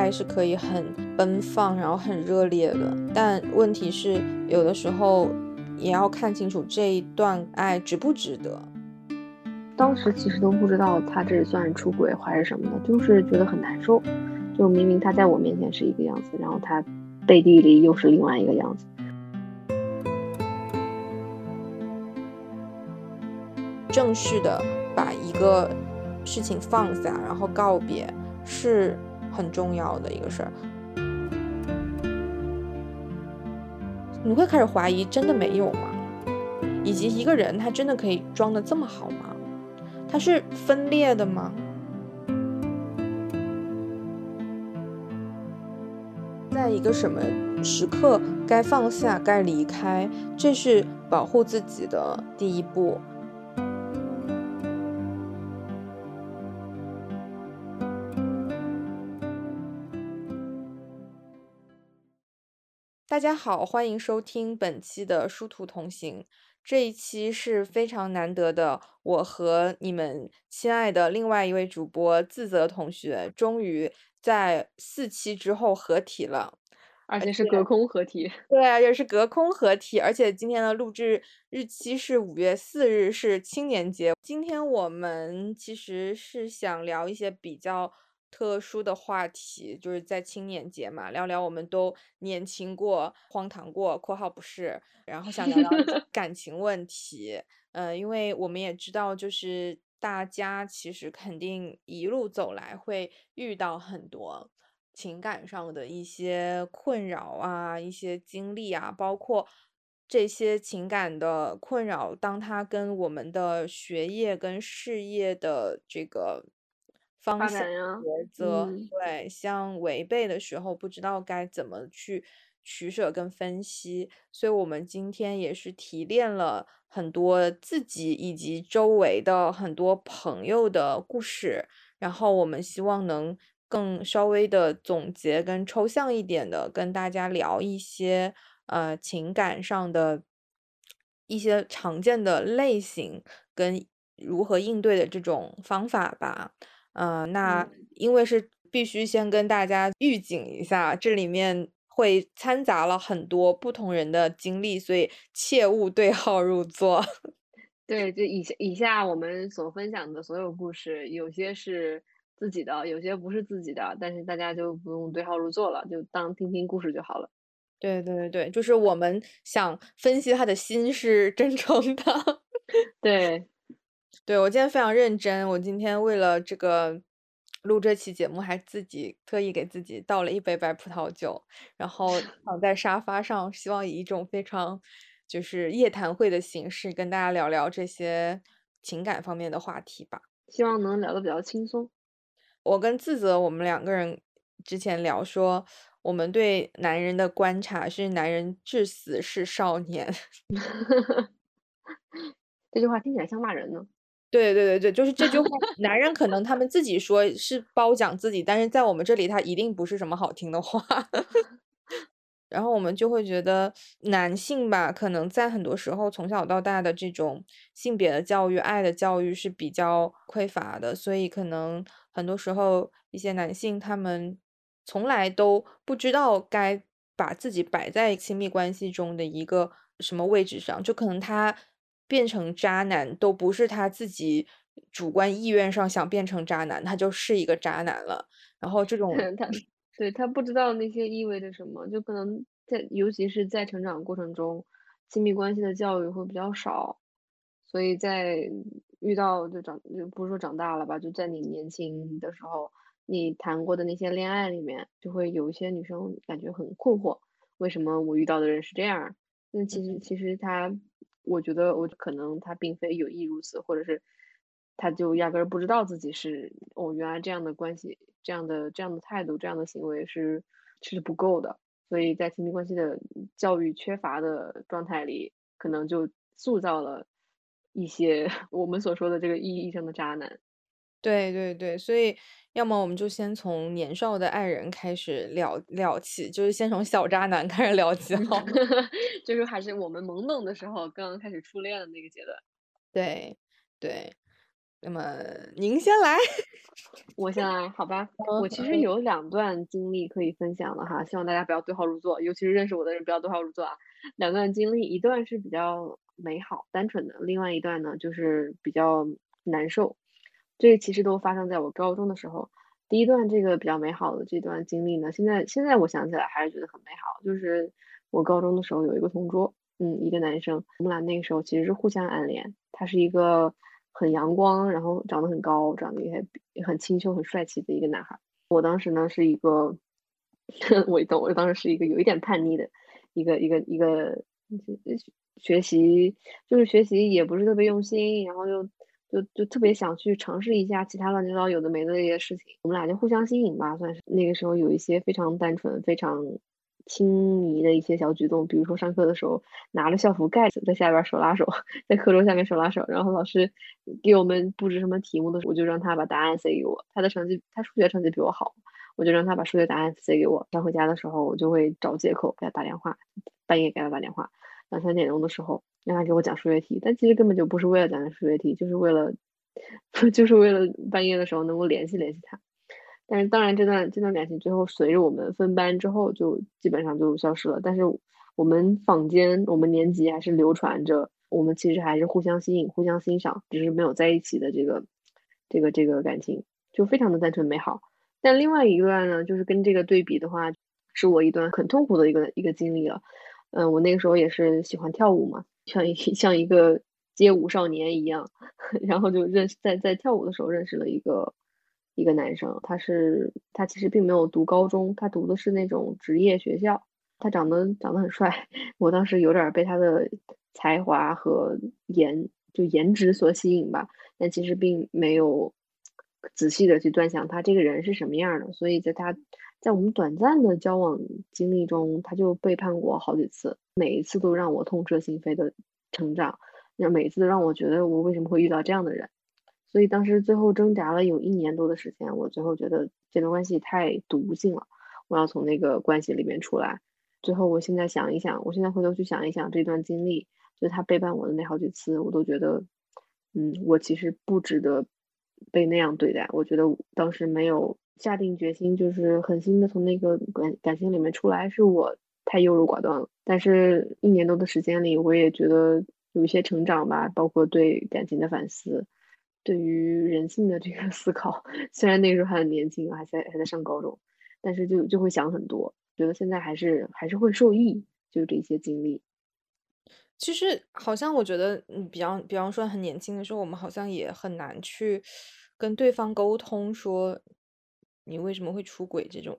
爱是可以很奔放，然后很热烈的。但问题是，有的时候也要看清楚这一段爱值不值得。当时其实都不知道他这算是出轨还是什么的，就是觉得很难受。就明明他在我面前是一个样子，然后他背地里又是另外一个样子。正式的把一个事情放下，然后告别，是很重要的一个事儿。你会开始怀疑，真的没有吗？以及一个人他真的可以装的这么好吗？他是分裂的吗？在一个什么时刻该放下、该离开，这是保护自己的第一步。大家好，欢迎收听本期的殊途同行。这一期是非常难得的，我和你们亲爱的另外一位主播自责同学，终于在四期之后合体了，而且是隔空合体。对啊，也是隔空合体，而且今天的录制日期是五月四日，是青年节。今天我们其实是想聊一些比较。特殊的话题就是在青年节嘛，聊聊我们都年轻过、荒唐过（括号不是），然后想聊聊 感情问题。嗯，因为我们也知道，就是大家其实肯定一路走来会遇到很多情感上的一些困扰啊、一些经历啊，包括这些情感的困扰，当它跟我们的学业跟事业的这个。方向抉择，对，相违背的时候，不知道该怎么去取舍跟分析，所以我们今天也是提炼了很多自己以及周围的很多朋友的故事，然后我们希望能更稍微的总结跟抽象一点的跟大家聊一些呃情感上的一些常见的类型跟如何应对的这种方法吧。嗯，那因为是必须先跟大家预警一下，这里面会掺杂了很多不同人的经历，所以切勿对号入座。对，就以下以下我们所分享的所有故事，有些是自己的，有些不是自己的，但是大家就不用对号入座了，就当听听故事就好了。对对对对，就是我们想分析他的心是真诚的。对。对我今天非常认真，我今天为了这个录这期节目，还自己特意给自己倒了一杯白葡萄酒，然后 躺在沙发上，希望以一种非常就是夜谈会的形式跟大家聊聊这些情感方面的话题吧。希望能聊得比较轻松。我跟自责，我们两个人之前聊说，我们对男人的观察是男人至死是少年。这句话听起来像骂人呢。对对对对，就是这句话。男人可能他们自己说是褒奖自己，但是在我们这里，他一定不是什么好听的话。然后我们就会觉得男性吧，可能在很多时候从小到大的这种性别的教育、爱的教育是比较匮乏的，所以可能很多时候一些男性他们从来都不知道该把自己摆在亲密关系中的一个什么位置上，就可能他。变成渣男都不是他自己主观意愿上想变成渣男，他就是一个渣男了。然后这 种他对他不知道那些意味着什么，就可能在尤其是在成长过程中，亲密关系的教育会比较少，所以在遇到就长就不是说长大了吧，就在你年轻的时候，你谈过的那些恋爱里面，就会有一些女生感觉很困惑，为什么我遇到的人是这样？那其实其实他。我觉得我可能他并非有意如此，或者是他就压根儿不知道自己是哦，原来这样的关系、这样的这样的态度、这样的行为是是不够的，所以在亲密关系的教育缺乏的状态里，可能就塑造了一些 我们所说的这个意义上的渣男。对对对，所以。要么我们就先从年少的爱人开始聊聊起，就是先从小渣男开始聊起，好，就是还是我们懵懂的时候，刚刚开始初恋的那个阶段。对对，那么您先来，我先来，好吧。我其实有两段经历可以分享的哈，希望大家不要对号入座，尤其是认识我的人不要对号入座啊。两段经历，一段是比较美好、单纯的，另外一段呢就是比较难受。这其实都发生在我高中的时候。第一段这个比较美好的这段经历呢，现在现在我想起来还是觉得很美好，就是我高中的时候有一个同桌，嗯，一个男生，我们俩那个时候其实是互相暗恋，他是一个。很阳光，然后长得很高，长得也也很清秀、很帅气的一个男孩。我当时呢是一个，我懂，我当时是一个有一点叛逆的一个一个一个学习，就是学习也不是特别用心，然后又就就特别想去尝试一下其他乱七八糟有的没的一些事情。我们俩就互相吸引吧，算是那个时候有一些非常单纯、非常。亲昵的一些小举动，比如说上课的时候拿着校服盖子在下边手拉手，在课桌下面手拉手，然后老师给我们布置什么题目的时候，我就让他把答案塞给我。他的成绩，他数学成绩比我好，我就让他把数学答案塞给我。他回家的时候，我就会找借口给他打电话，半夜给他打电话，两三点钟的时候让他给我讲数学题。但其实根本就不是为了讲数学题，就是为了，就是为了半夜的时候能够联系联系他。但是当然，这段这段感情最后随着我们分班之后，就基本上就消失了。但是我们坊间，我们年级还是流传着，我们其实还是互相吸引、互相欣赏，只是没有在一起的这个这个这个感情，就非常的单纯美好。但另外一段呢，就是跟这个对比的话，是我一段很痛苦的一个一个经历了。嗯，我那个时候也是喜欢跳舞嘛，像一 像一个街舞少年一样，然后就认识在在跳舞的时候认识了一个。一个男生，他是他其实并没有读高中，他读的是那种职业学校。他长得长得很帅，我当时有点被他的才华和颜就颜值所吸引吧，但其实并没有仔细的去端详他这个人是什么样的。所以在他在我们短暂的交往经历中，他就背叛过好几次，每一次都让我痛彻心扉的成长，那每一次都让我觉得我为什么会遇到这样的人。所以当时最后挣扎了有一年多的时间，我最后觉得这段关系太毒性了，我要从那个关系里面出来。最后我现在想一想，我现在回头去想一想这段经历，就他背叛我的那好几次，我都觉得，嗯，我其实不值得被那样对待。我觉得当时没有下定决心，就是狠心的从那个感感情里面出来，是我太优柔寡断了。但是一年多的时间里，我也觉得有一些成长吧，包括对感情的反思。对于人性的这个 思考，虽然那个时候还很年轻，还在还在上高中，但是就就会想很多，觉得现在还是还是会受益，就这些经历。其实好像我觉得，嗯，比方比方说很年轻的时候，我们好像也很难去跟对方沟通，说你为什么会出轨这种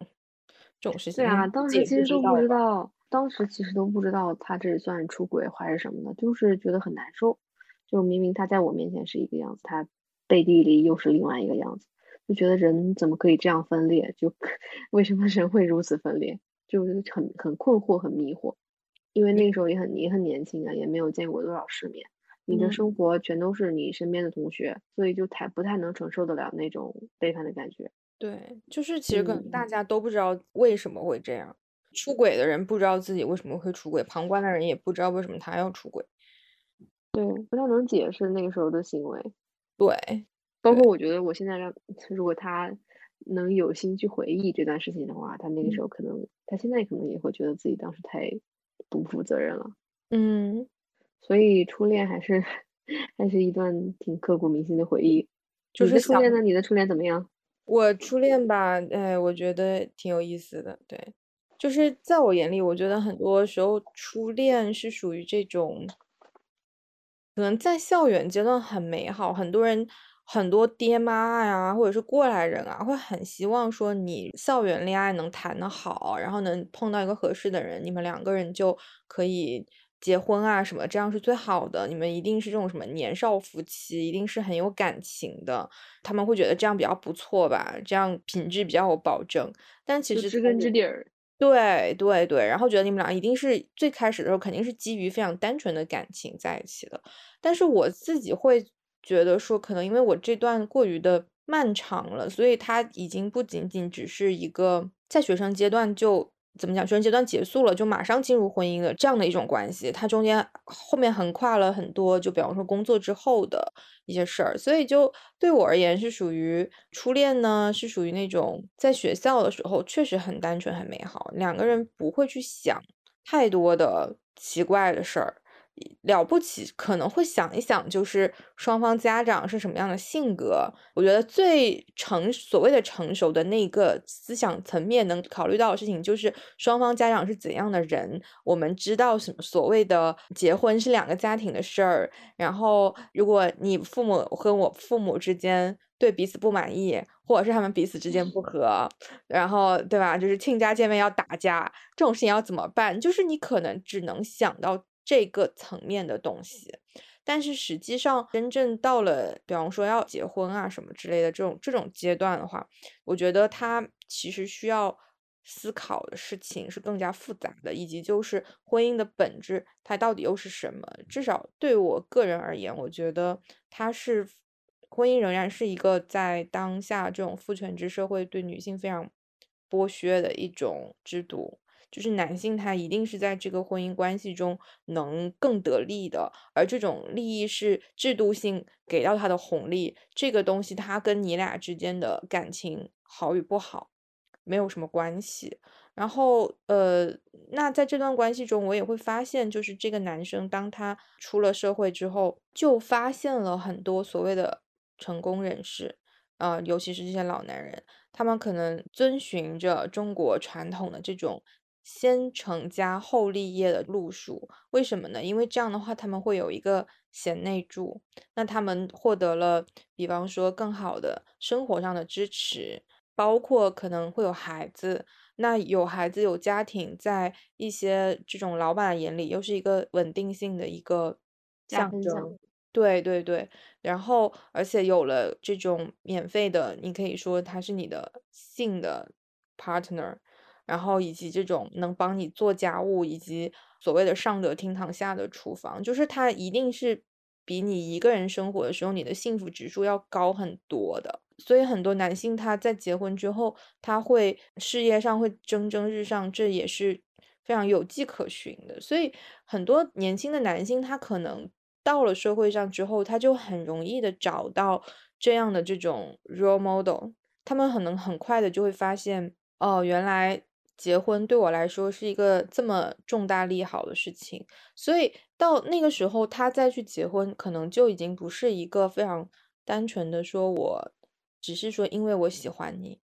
这种事情。对啊，当时其实都不知道，当时其实都不知道他这算出轨还是什么的，就是觉得很难受。就明明他在我面前是一个样子，他背地里又是另外一个样子，就觉得人怎么可以这样分裂？就 为什么人会如此分裂？就是很很困惑，很迷惑。因为那个时候也很也很年轻啊，也没有见过多少世面，你的生活全都是你身边的同学，所以就太不太能承受得了那种背叛的感觉。对，就是其实可能大家都不知道为什么会这样，出轨的人不知道自己为什么会出轨，旁观的人也不知道为什么他要出轨。对，不太能解释那个时候的行为。对，包括我觉得我现在让，如果他能有心去回忆这段事情的话，他那个时候可能，他现在可能也会觉得自己当时太不负责任了。嗯，所以初恋还是 还是一段挺刻骨铭心的回忆。就是初恋呢？你的初恋怎么样？我初恋吧，哎，我觉得挺有意思的。对，就是在我眼里，我觉得很多时候初恋是属于这种。可能在校园阶段很美好，很多人很多爹妈呀，或者是过来人啊，会很希望说你校园恋爱能谈得好，然后能碰到一个合适的人，你们两个人就可以结婚啊什么，这样是最好的。你们一定是这种什么年少夫妻，一定是很有感情的，他们会觉得这样比较不错吧，这样品质比较有保证。但其实知根知底儿。对对对，然后觉得你们俩一定是最开始的时候肯定是基于非常单纯的感情在一起的，但是我自己会觉得说，可能因为我这段过于的漫长了，所以它已经不仅仅只是一个在学生阶段就怎么讲，学生阶段结束了，就马上进入婚姻的这样的一种关系，它中间后面横跨了很多，就比方说工作之后的一些事儿，所以就对我而言是属于初恋呢，是属于那种在学校的时候确实很单纯很美好，两个人不会去想太多的奇怪的事儿。了不起，可能会想一想，就是双方家长是什么样的性格。我觉得最成所谓的成熟的那个思想层面能考虑到的事情，就是双方家长是怎样的人。我们知道什么所谓的结婚是两个家庭的事儿。然后，如果你父母和我父母之间对彼此不满意，或者是他们彼此之间不和，然后对吧？就是亲家见面要打架，这种事情要怎么办？就是你可能只能想到。这个层面的东西，但是实际上真正到了，比方说要结婚啊什么之类的这种这种阶段的话，我觉得他其实需要思考的事情是更加复杂的，以及就是婚姻的本质它到底又是什么？至少对我个人而言，我觉得它是婚姻仍然是一个在当下这种父权制社会对女性非常剥削的一种制度。就是男性，他一定是在这个婚姻关系中能更得利的，而这种利益是制度性给到他的红利。这个东西，他跟你俩之间的感情好与不好没有什么关系。然后，呃，那在这段关系中，我也会发现，就是这个男生当他出了社会之后，就发现了很多所谓的成功人士，啊，尤其是这些老男人，他们可能遵循着中国传统的这种。先成家后立业的路数，为什么呢？因为这样的话，他们会有一个贤内助，那他们获得了，比方说更好的生活上的支持，包括可能会有孩子。那有孩子有家庭，在一些这种老板眼里，又是一个稳定性的一个象征。对对对，然后而且有了这种免费的，你可以说他是你的性的 partner。然后以及这种能帮你做家务，以及所谓的上得厅堂下的厨房，就是它一定是比你一个人生活的时候你的幸福指数要高很多的。所以很多男性他在结婚之后，他会事业上会蒸蒸日上，这也是非常有迹可循的。所以很多年轻的男性他可能到了社会上之后，他就很容易的找到这样的这种 role model，他们可能很快的就会发现，哦，原来。结婚对我来说是一个这么重大利好的事情，所以到那个时候他再去结婚，可能就已经不是一个非常单纯的说，我只是说因为我喜欢你，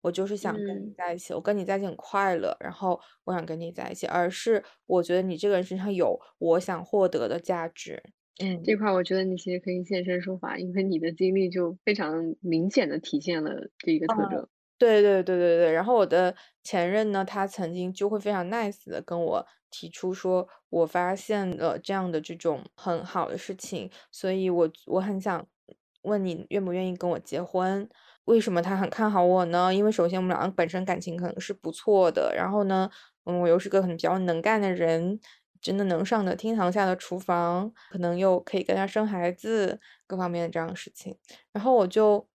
我就是想跟你在一起，我跟你在一起很快乐，然后我想跟你在一起，而是我觉得你这个人身上有我想获得的价值。嗯，这块我觉得你其实可以现身说法，因为你的经历就非常明显的体现了这一个特征。对对对对对，然后我的前任呢，他曾经就会非常 nice 的跟我提出说，我发现了这样的这种很好的事情，所以我我很想问你愿不愿意跟我结婚？为什么他很看好我呢？因为首先我们两个本身感情可能是不错的，然后呢，嗯，我又是个很比较能干的人，真的能上的厅堂下的厨房，可能又可以跟他生孩子，各方面的这样的事情，然后我就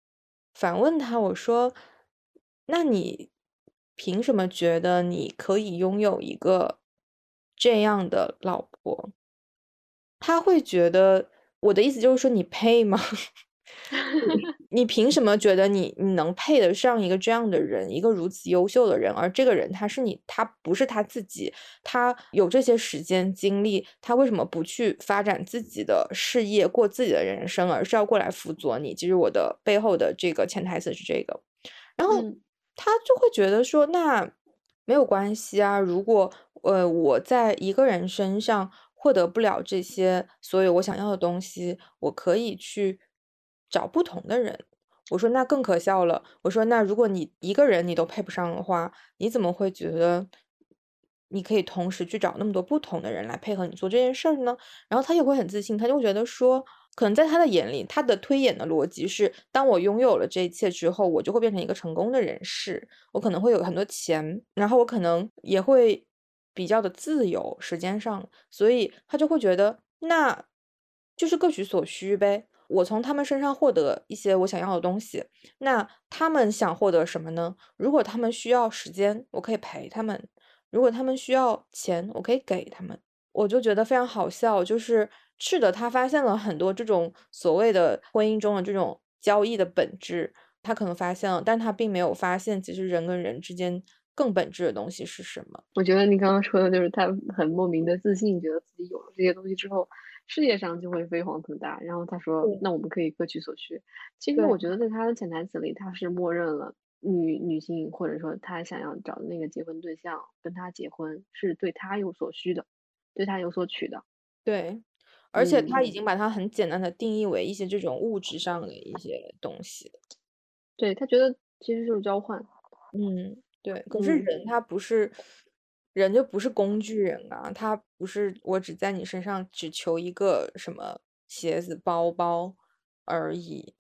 反问他，我说。那你凭什么觉得你可以拥有一个这样的老婆？他会觉得我的意思就是说你配吗？你 凭什么觉得你你能配得上一个这样的人，一个如此优秀的人？而这个人他是你，他不是他自己，他有这些时间精力，他为什么不去发展自己的事业，过自己的人生，而是要过来辅佐你？其实我的背后的这个潜台词是这个，然后。他就会觉得说，那没有关系啊。如果呃我在一个人身上获得不了这些所有我想要的东西，我可以去找不同的人。我说那更可笑了。我说那如果你一个人你都配不上的话，你怎么会觉得你可以同时去找那么多不同的人来配合你做这件事呢？然后他也会很自信，他就会觉得说。可能在他的眼里，他的推演的逻辑是：当我拥有了这一切之后，我就会变成一个成功的人士，我可能会有很多钱，然后我可能也会比较的自由时间上，所以他就会觉得那就是各取所需呗。我从他们身上获得一些我想要的东西，那他们想获得什么呢？如果他们需要时间，我可以陪他们；如果他们需要钱，我可以给他们。我就觉得非常好笑，就是是的，他发现了很多这种所谓的婚姻中的这种交易的本质，他可能发现了，但他并没有发现，其实人跟人之间更本质的东西是什么。我觉得你刚刚说的就是他很莫名的自信，觉得自己有了这些东西之后，事业上就会飞黄腾达。然后他说：“那我们可以各取所需。”其实我觉得在他的潜台词里，他是默认了女女性或者说他想要找的那个结婚对象跟他结婚是对他有所需的。对他有所取的，对，而且他已经把它很简单的定义为一些这种物质上的一些东西。对他觉得其实就是交换，嗯，对。可是人他不是人就不是工具人啊，他不是我只在你身上只求一个什么鞋子包包而已。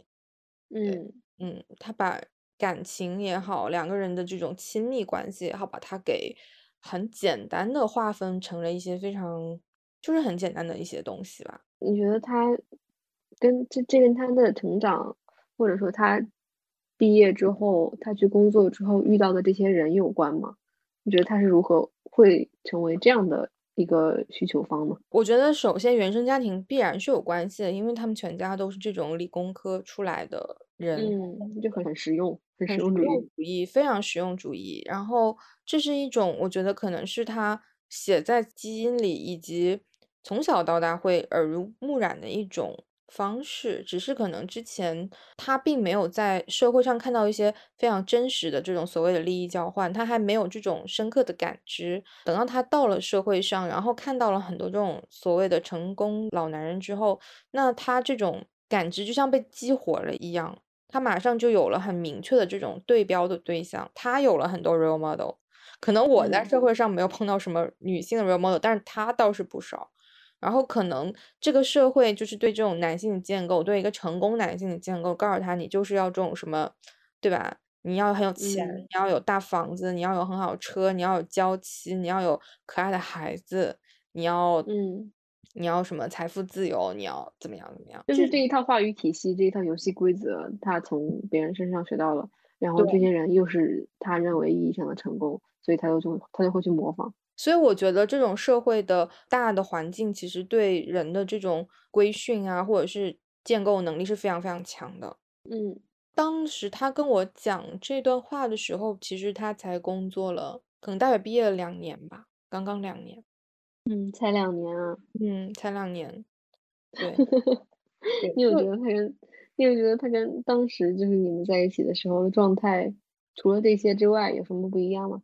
嗯嗯，他把感情也好，两个人的这种亲密关系也好，把它给。很简单的划分成了一些非常，就是很简单的一些东西吧。你觉得他跟这这跟他的成长，或者说他毕业之后，他去工作之后遇到的这些人有关吗？你觉得他是如何会成为这样的一个需求方呢？我觉得首先原生家庭必然是有关系的，因为他们全家都是这种理工科出来的人，嗯，就很很实用。很实用主义，非常实用主义。然后，这是一种我觉得可能是他写在基因里，以及从小到大会耳濡目染的一种方式。只是可能之前他并没有在社会上看到一些非常真实的这种所谓的利益交换，他还没有这种深刻的感知。等到他到了社会上，然后看到了很多这种所谓的成功老男人之后，那他这种感知就像被激活了一样。他马上就有了很明确的这种对标的对象，他有了很多 role model。可能我在社会上没有碰到什么女性的 role model，但是他倒是不少。然后可能这个社会就是对这种男性的建构，对一个成功男性的建构，告诉他你就是要这种什么，对吧？你要很有钱，你要有大房子，你要有很好的车，你要有娇妻，你要有可爱的孩子，你要嗯。你要什么财富自由？你要怎么样怎么样？就是这一套话语体系，这一套游戏规则，他从别人身上学到了，然后这些人又是他认为意义上的成功，所以他就就他就会去模仿。所以我觉得这种社会的大的环境，其实对人的这种规训啊，或者是建构能力是非常非常强的。嗯，当时他跟我讲这段话的时候，其实他才工作了，可能大学毕业了两年吧，刚刚两年。嗯，才两年啊。嗯，才两年。对。你有觉得他跟，你有觉得他跟当时就是你们在一起的时候的状态，除了这些之外，有什么不一样吗？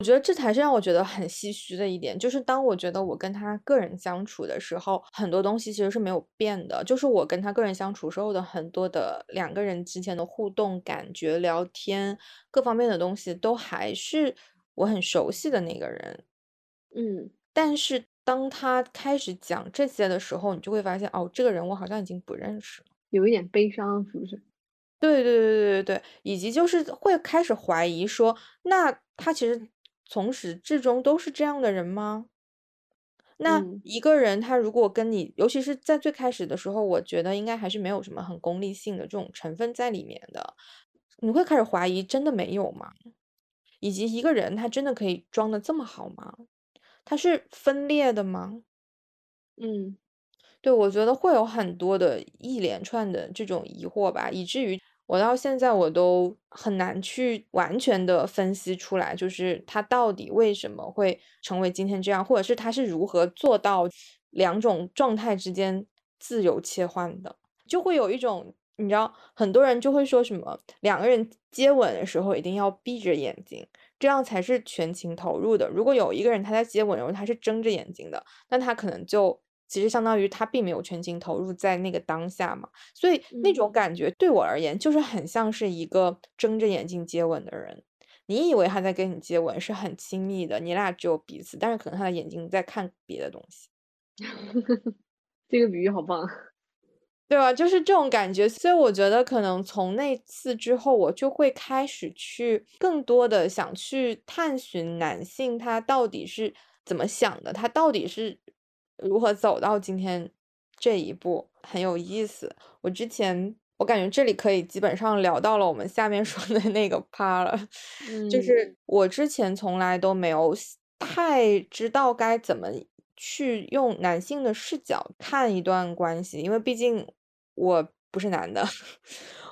我觉得这才是让我觉得很唏嘘的一点，就是当我觉得我跟他个人相处的时候，很多东西其实是没有变的，就是我跟他个人相处时候的很多的两个人之间的互动、感觉、聊天各方面的东西，都还是我很熟悉的那个人。嗯。但是当他开始讲这些的时候，你就会发现，哦，这个人我好像已经不认识了，有一点悲伤，是不是？对对对对对对，以及就是会开始怀疑说，那他其实从始至终都是这样的人吗？那一个人他如果跟你，尤其是在最开始的时候，我觉得应该还是没有什么很功利性的这种成分在里面的，你会开始怀疑，真的没有吗？以及一个人他真的可以装的这么好吗？他是分裂的吗？嗯，对，我觉得会有很多的一连串的这种疑惑吧，以至于我到现在我都很难去完全的分析出来，就是他到底为什么会成为今天这样，或者是他是如何做到两种状态之间自由切换的，就会有一种你知道，很多人就会说什么两个人接吻的时候一定要闭着眼睛。这样才是全情投入的。如果有一个人他在接吻的时候他是睁着眼睛的，那他可能就其实相当于他并没有全情投入在那个当下嘛。所以那种感觉对我而言就是很像是一个睁着眼睛接吻的人。你以为他在跟你接吻是很亲密的，你俩只有彼此，但是可能他的眼睛在看别的东西。这个比喻好棒。对吧？就是这种感觉，所以我觉得可能从那次之后，我就会开始去更多的想去探寻男性他到底是怎么想的，他到底是如何走到今天这一步，很有意思。我之前我感觉这里可以基本上聊到了我们下面说的那个趴了，就是我之前从来都没有太知道该怎么去用男性的视角看一段关系，因为毕竟我不是男的。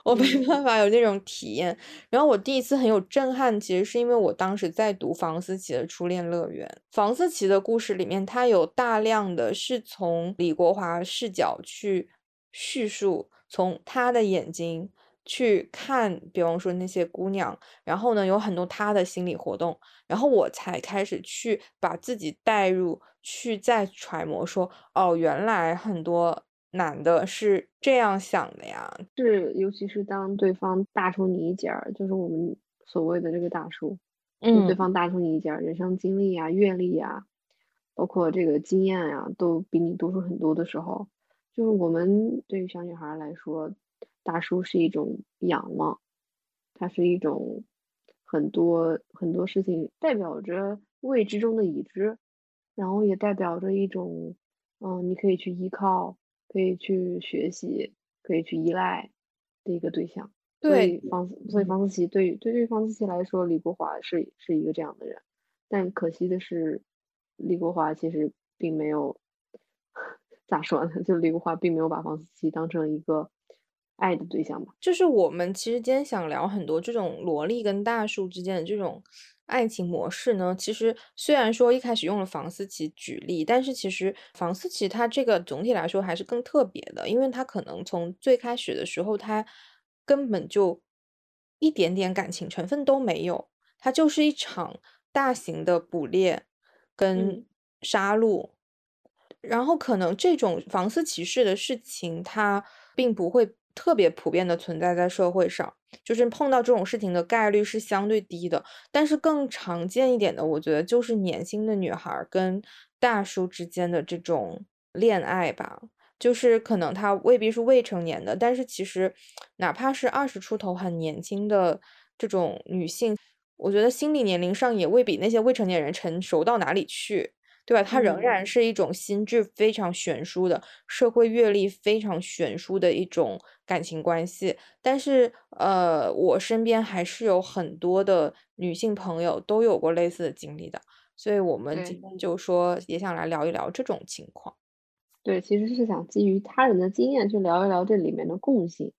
我没办法有那种体验，然后我第一次很有震撼，其实是因为我当时在读房思琪的《初恋乐园》。房思琪的故事里面，它有大量的是从李国华视角去叙述，从他的眼睛去看，比方说那些姑娘，然后呢，有很多他的心理活动，然后我才开始去把自己带入，去再揣摩说，哦，原来很多。男的是这样想的呀，是尤其是当对方大出你一截儿，就是我们所谓的这个大叔，嗯，对方大出你一截儿，人生经历啊、阅历啊，包括这个经验呀，都比你多出很多的时候，就是我们对于小女孩来说，大叔是一种仰望，它是一种很多很多事情代表着未知中的已知，然后也代表着一种，嗯，你可以去依靠。可以去学习，可以去依赖的一个对象。对方，所以方思琪对对对方思琪来说，李国华是是一个这样的人。但可惜的是，李国华其实并没有 咋说呢？就李国华并没有把方思琪当成一个爱的对象吧。就是我们其实今天想聊很多这种萝莉跟大叔之间的这种。爱情模式呢？其实虽然说一开始用了房思琪举例，但是其实房思琪她这个总体来说还是更特别的，因为她可能从最开始的时候，她根本就一点点感情成分都没有，它就是一场大型的捕猎跟杀戮，然后可能这种房思琪式的事情，它并不会。特别普遍的存在在社会上，就是碰到这种事情的概率是相对低的。但是更常见一点的，我觉得就是年轻的女孩跟大叔之间的这种恋爱吧。就是可能他未必是未成年的，但是其实哪怕是二十出头很年轻的这种女性，我觉得心理年龄上也未比那些未成年人成熟到哪里去。对吧？它仍然是一种心智非常悬殊的、社会阅历非常悬殊的一种感情关系。但是，呃，我身边还是有很多的女性朋友都有过类似的经历的，所以我们今天就说也想来聊一聊这种情况。对，其实是想基于他人的经验去聊一聊这里面的共性，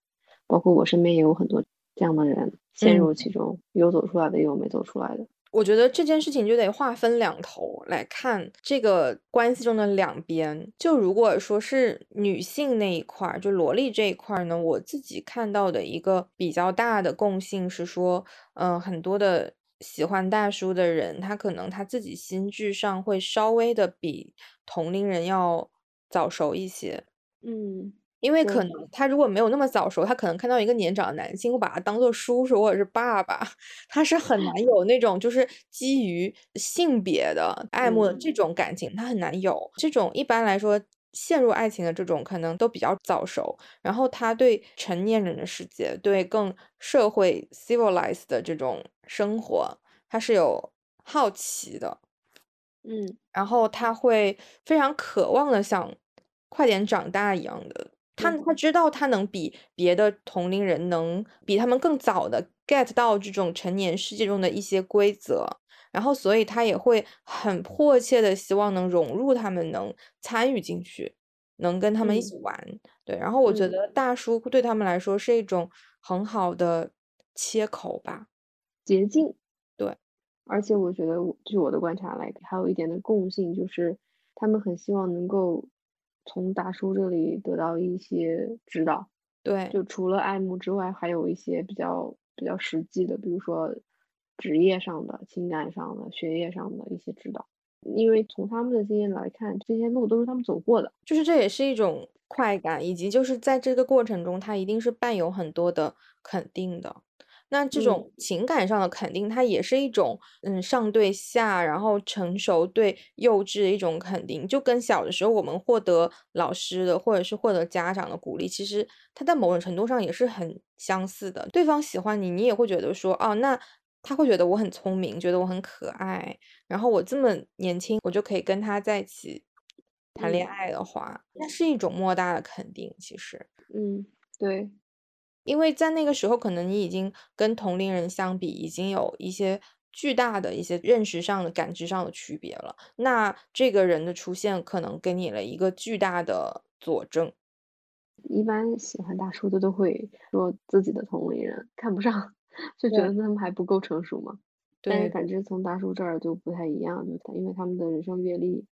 包括我身边也有很多这样的人陷入其中，有走出来的，也有没走出来的。我觉得这件事情就得划分两头来看，这个关系中的两边。就如果说是女性那一块儿，就萝莉这一块儿呢，我自己看到的一个比较大的共性是说，嗯，很多的喜欢大叔的人，他可能他自己心智上会稍微的比同龄人要早熟一些，嗯。因为可能他如果没有那么早熟，他可能看到一个年长的男性，会把他当做叔叔或者是爸爸，他是很难有那种就是基于性别的爱慕的这种感情，他很难有这种。一般来说，陷入爱情的这种可能都比较早熟，然后他对成年人的世界，对更社会 civilized 的这种生活，他是有好奇的，嗯，然后他会非常渴望的想快点长大一样的。他他知道他能比别的同龄人能比他们更早的 get 到这种成年世界中的一些规则，然后所以他也会很迫切的希望能融入他们，能参与进去，能跟他们一起玩。对，然后我觉得大叔对他们来说是一种很好的切口吧，捷径。对，而且我觉得据我的观察来，还有一点的共性就是他们很希望能够。从大叔这里得到一些指导，对，就除了爱慕之外，还有一些比较比较实际的，比如说职业上的、情感上的、学业上的一些指导。因为从他们的经验来看，这些路都是他们走过的，就是这也是一种快感，以及就是在这个过程中，他一定是伴有很多的肯定的。那这种情感上的肯定，它也是一种，嗯，上对下，然后成熟对幼稚的一种肯定，就跟小的时候我们获得老师的或者是获得家长的鼓励，其实它在某种程度上也是很相似的。对方喜欢你，你也会觉得说，哦，那他会觉得我很聪明，觉得我很可爱，然后我这么年轻，我就可以跟他在一起谈恋爱的话，那是一种莫大的肯定，其实，嗯，对。因为在那个时候，可能你已经跟同龄人相比，已经有一些巨大的一些认识上的、感知上的区别了。那这个人的出现，可能给你了一个巨大的佐证。一般喜欢大叔的都会说自己的同龄人看不上，就觉得他们还不够成熟嘛。但是感知从大叔这儿就不太一样，就因为他们的人生阅历、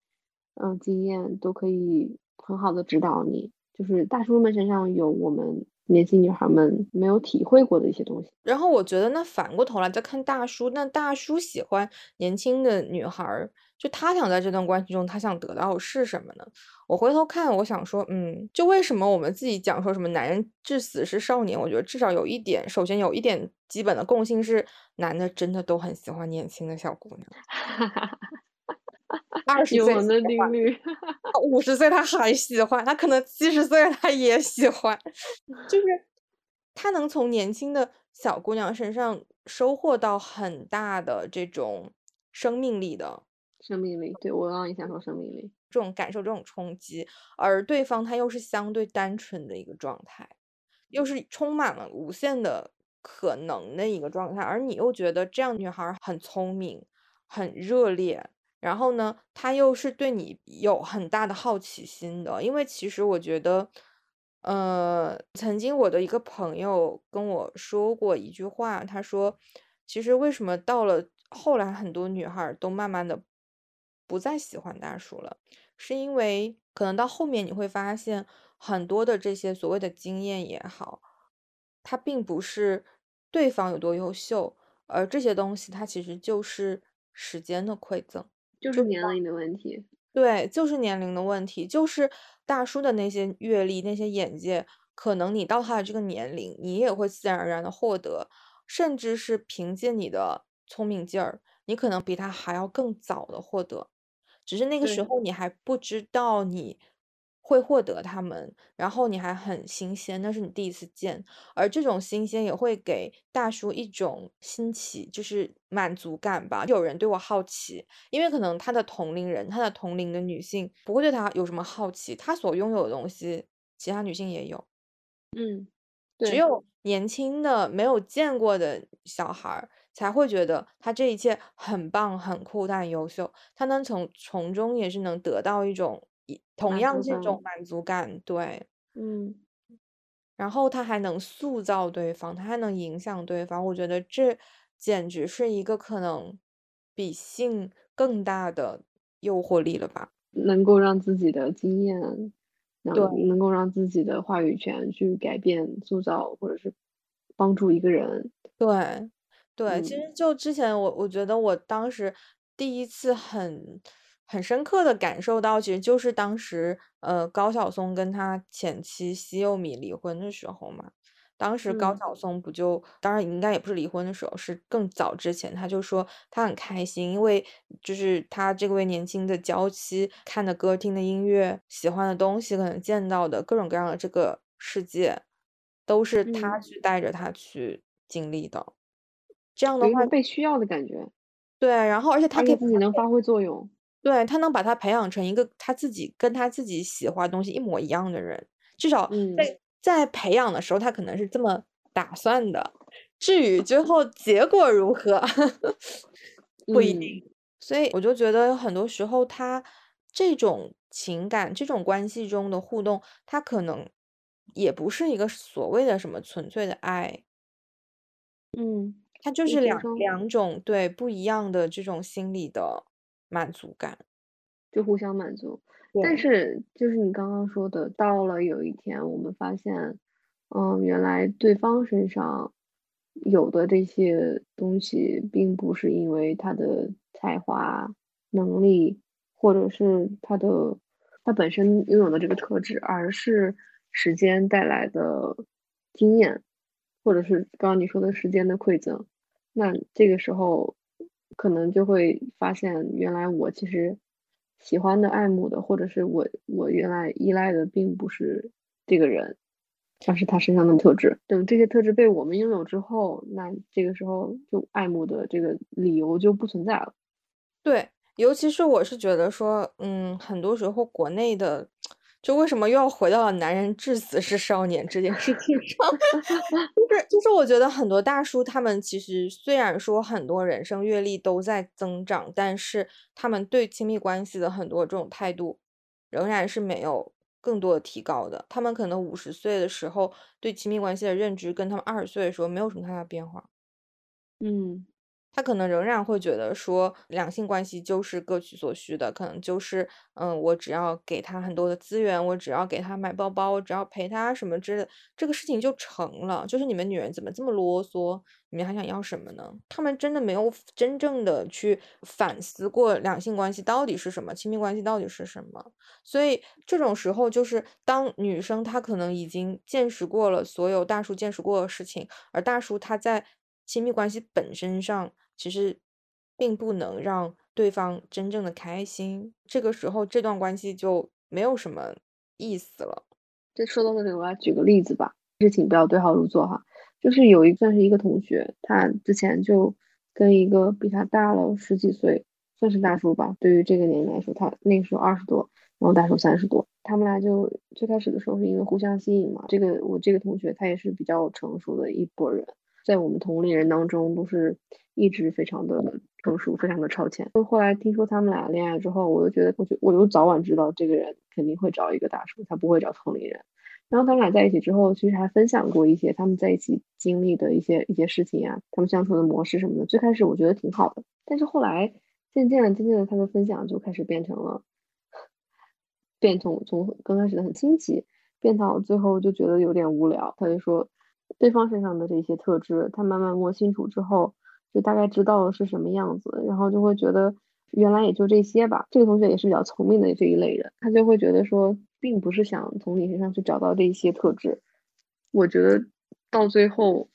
嗯经验都可以很好的指导你。就是大叔们身上有我们年轻女孩们没有体会过的一些东西。然后我觉得，那反过头来再看大叔，那大叔喜欢年轻的女孩。就他想在这段关系中，他想得到是什么呢？我回头看，我想说，嗯，就为什么我们自己讲说什么男人至死是少年？我觉得至少有一点，首先有一点基本的共性是，男的真的都很喜欢年轻的小姑娘。二十岁的定律，五十岁他还喜欢，他可能七十岁他也喜欢，就是他能从年轻的小姑娘身上收获到很大的这种生命力的。生命力，对我刚刚也想说生命力，这种感受，这种冲击，而对方他又是相对单纯的一个状态，又是充满了无限的可能的一个状态，而你又觉得这样女孩很聪明，很热烈，然后呢，他又是对你有很大的好奇心的，因为其实我觉得，呃，曾经我的一个朋友跟我说过一句话，他说，其实为什么到了后来，很多女孩都慢慢的。不再喜欢大叔了，是因为可能到后面你会发现很多的这些所谓的经验也好，它并不是对方有多优秀，而这些东西它其实就是时间的馈赠，就是年龄的问题。对，就是年龄的问题，就是大叔的那些阅历、那些眼界，可能你到他的这个年龄，你也会自然而然的获得，甚至是凭借你的聪明劲儿，你可能比他还要更早的获得。只是那个时候你还不知道你会获得他们，然后你还很新鲜，那是你第一次见，而这种新鲜也会给大叔一种新奇，就是满足感吧。有人对我好奇，因为可能他的同龄人，他的同龄的女性不会对他有什么好奇，他所拥有的东西，其他女性也有。嗯，只有年轻的没有见过的小孩儿。才会觉得他这一切很棒、很酷，但很优秀。他能从从中也是能得到一种同样这种满足感，对，嗯。然后他还能塑造对方，他还能影响对方。我觉得这简直是一个可能比性更大的诱惑力了吧？能够让自己的经验，对，能够让自己的话语权去改变、塑造，或者是帮助一个人，对。对，其实就之前我我觉得我当时第一次很很深刻的感受到，其实就是当时呃高晓松跟他前妻西柚米离婚的时候嘛。当时高晓松不就，当然应该也不是离婚的时候，是更早之前，他就说他很开心，因为就是他这位年轻的娇妻看的歌、听的音乐、喜欢的东西，可能见到的各种各样的这个世界，都是他去带着他去经历的。这样的话，被需要的感觉，对，然后而且他给自己能发挥作用，对他能把他培养成一个他自己跟他自己喜欢东西一模一样的人，至少在在培养的时候，他可能是这么打算的。至于最 后结果如何，不一定。所以我就觉得很多时候，他这种情感、这种关系中的互动，他可能也不是一个所谓的什么纯粹的爱，嗯。他就是两两种对不一样的这种心理的满足感，就互相满足。但是就是你刚刚说的，到了有一天我们发现，嗯，原来对方身上有的这些东西，并不是因为他的才华、能力，或者是他的他本身拥有的这个特质，而是时间带来的经验，或者是刚刚你说的时间的馈赠。那这个时候，可能就会发现，原来我其实喜欢的、爱慕的，或者是我我原来依赖的，并不是这个人，而是他身上的特质。等这些特质被我们拥有之后，那这个时候就爱慕的这个理由就不存在了。对，尤其是我是觉得说，嗯，很多时候国内的就为什么又要回到了男人至死是少年这件事情上？就 是就是，我觉得很多大叔他们其实虽然说很多人生阅历都在增长，但是他们对亲密关系的很多这种态度仍然是没有更多的提高的。他们可能五十岁的时候对亲密关系的认知跟他们二十岁的时候没有什么太大变化。嗯。他可能仍然会觉得说，两性关系就是各取所需的，可能就是，嗯，我只要给他很多的资源，我只要给他买包包，我只要陪他什么之类的，这个事情就成了。就是你们女人怎么这么啰嗦？你们还想要什么呢？他们真的没有真正的去反思过两性关系到底是什么，亲密关系到底是什么。所以这种时候，就是当女生她可能已经见识过了所有大叔见识过的事情，而大叔他在亲密关系本身上。其实并不能让对方真正的开心，这个时候这段关系就没有什么意思了。这说到这里，我来举个例子吧，事情不要对号入座哈。就是有一算是一个同学，他之前就跟一个比他大了十几岁，算是大叔吧，对于这个年龄来说，他那个时候二十多，然后大叔三十多，他们俩就最开始的时候是因为互相吸引嘛。这个我这个同学他也是比较成熟的一拨人。在我们同龄人当中，都是一直非常的成熟，非常的超前。后来听说他们俩恋爱之后，我就觉得，我就我就早晚知道这个人肯定会找一个大叔，他不会找同龄人。然后他们俩在一起之后，其实还分享过一些他们在一起经历的一些一些事情呀，他们相处的模式什么的。最开始我觉得挺好的，但是后来渐渐的、渐渐的，他的分享就开始变成了，变从从刚开始的很新奇，变到最后就觉得有点无聊。他就说。对方身上的这些特质，他慢慢摸清楚之后，就大概知道了是什么样子，然后就会觉得原来也就这些吧。这个同学也是比较聪明的这一类人，他就会觉得说，并不是想从你身上去找到这些特质。我觉得到最后，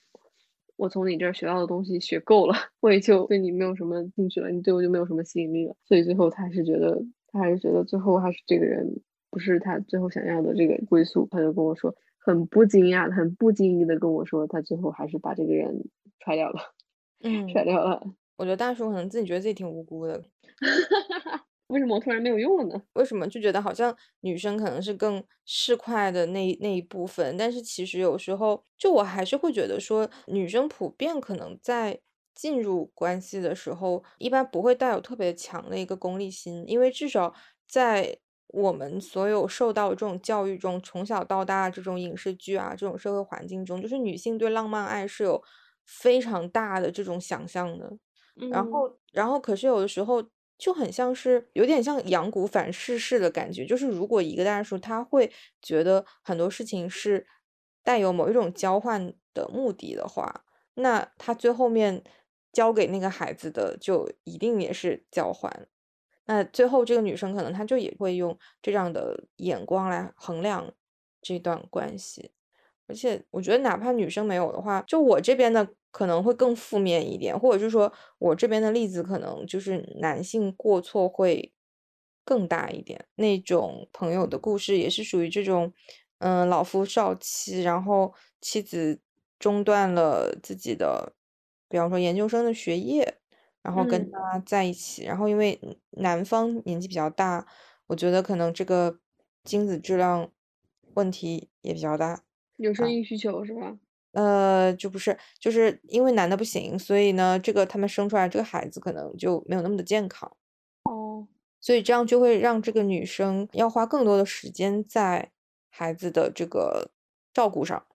我从你这儿学到的东西学够了，我也就对你没有什么兴趣了，你对我就没有什么吸引力了。所以最后他还是觉得，他还是觉得最后还是这个人不是他最后想要的这个归宿。他就跟我说。很不惊讶，很不经意的跟我说，他最后还是把这个人踹掉了。嗯，踹掉了。我觉得大叔可能自己觉得自己挺无辜的。为什么我突然没有用了呢？为什么就觉得好像女生可能是更市侩的那那一部分？但是其实有时候，就我还是会觉得说，女生普遍可能在进入关系的时候，一般不会带有特别强的一个功利心，因为至少在。我们所有受到这种教育中，从小到大这种影视剧啊，这种社会环境中，就是女性对浪漫爱是有非常大的这种想象的。然后，然后可是有的时候就很像是有点像阳谷反噬式的感觉，就是如果一个大叔他会觉得很多事情是带有某一种交换的目的的话，那他最后面交给那个孩子的就一定也是交换。那最后这个女生可能她就也会用这样的眼光来衡量这段关系，而且我觉得哪怕女生没有的话，就我这边的可能会更负面一点，或者是说我这边的例子可能就是男性过错会更大一点。那种朋友的故事也是属于这种，嗯，老夫少妻，然后妻子中断了自己的，比方说研究生的学业。然后跟他在一起，然后因为男方年纪比较大，我觉得可能这个精子质量问题也比较大，有生育需求是吧？呃，就不是，就是因为男的不行，所以呢，这个他们生出来这个孩子可能就没有那么的健康。哦，所以这样就会让这个女生要花更多的时间在孩子的这个照顾上，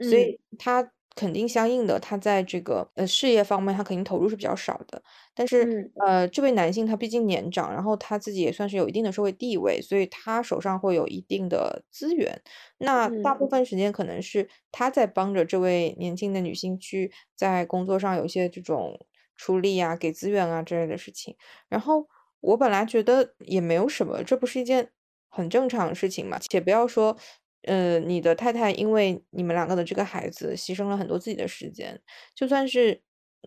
所以她。肯定相应的，他在这个呃事业方面，他肯定投入是比较少的。但是呃，这位男性他毕竟年长，然后他自己也算是有一定的社会地位，所以他手上会有一定的资源。那大部分时间可能是他在帮着这位年轻的女性去在工作上有一些这种出力啊、给资源啊之类的事情。然后我本来觉得也没有什么，这不是一件很正常的事情嘛？且不要说。呃，你的太太因为你们两个的这个孩子牺牲了很多自己的时间，就算是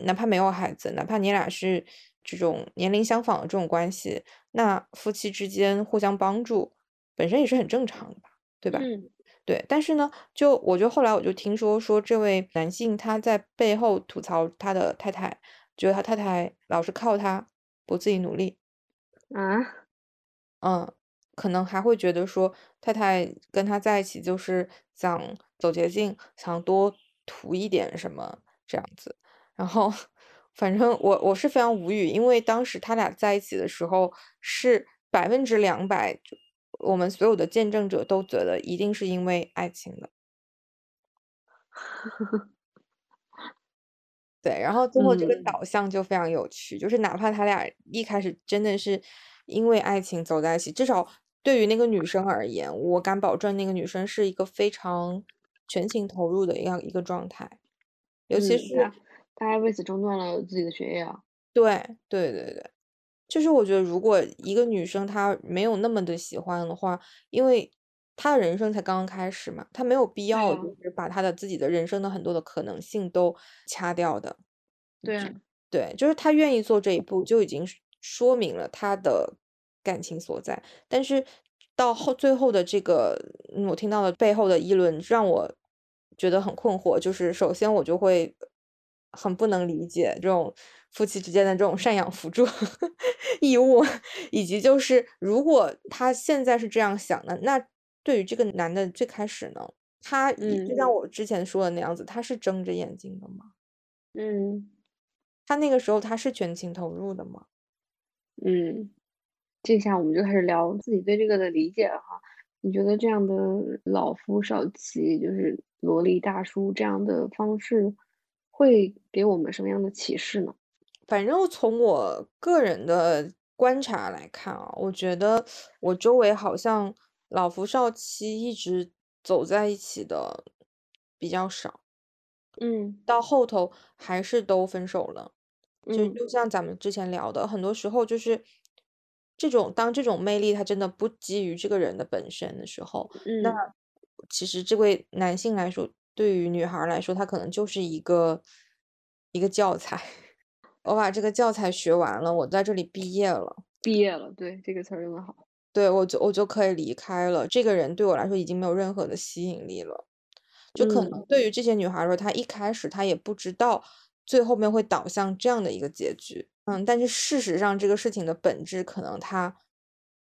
哪怕没有孩子，哪怕你俩是这种年龄相仿的这种关系，那夫妻之间互相帮助本身也是很正常的吧，对吧？嗯，对。但是呢，就我觉得后来我就听说说这位男性他在背后吐槽他的太太，觉得他太太老是靠他不自己努力啊，嗯。可能还会觉得说太太跟他在一起就是想走捷径，想多图一点什么这样子。然后，反正我我是非常无语，因为当时他俩在一起的时候是百分之两百，我们所有的见证者都觉得一定是因为爱情的。对，然后最后这个嗯导向就非常有趣，就是哪怕他俩一开始真的是因为爱情走在一起，至少对于那个女生而言，我敢保证那个女生是一个非常全情投入的一样一个状态，尤其嗯，是他他还为此中断了自己的学业啊。对对对对，就是我觉得如果一个女生她没有那么的喜欢的话，因为她的人生才刚刚开始嘛，她没有必对要啊就是把她的自己的人生的很多的可能性都掐掉的。对啊，对，就是她愿意做这一步，就已经是说明了她的感情所在。但是到后最后的这个，嗯我听到的背后的议论，让我觉得很困惑。就是首先我就会很不能理解这种夫妻之间的这种赡养辅助 义务，以及就是如果他现在是这样想的，那对于这个男的最开始呢，他以就嗯像我之前说的那样子，他是睁着眼睛的吗？嗯他那个时候他是全情投入的吗？嗯，这下我们就开始聊自己对这个的理解了哈。你觉得这样的老夫少妻，就是萝莉大叔这样的方式，会给我们什么样的启示呢？反正从我个人的观察来看啊，我觉得我周围好像老夫少妻一直走在一起的比较少，嗯到后头还是都分手了。就嗯就像咱们之前聊的，很多时候就是这种当这种魅力它真的不基于这个人的本身的时候，那嗯其实这位男性来说，对于女孩儿来说，他可能就是一个一个教材。我把这个教材学完了，我在这里毕业了，毕业了，对，这个词儿用的好。对，我就我就可以离开了。这个人对我来说已经没有任何的吸引力了。就可能嗯对于这些女孩儿来说，她一开始她也不知道最后面会导向这样的一个结局。嗯，但是事实上这个事情的本质可能它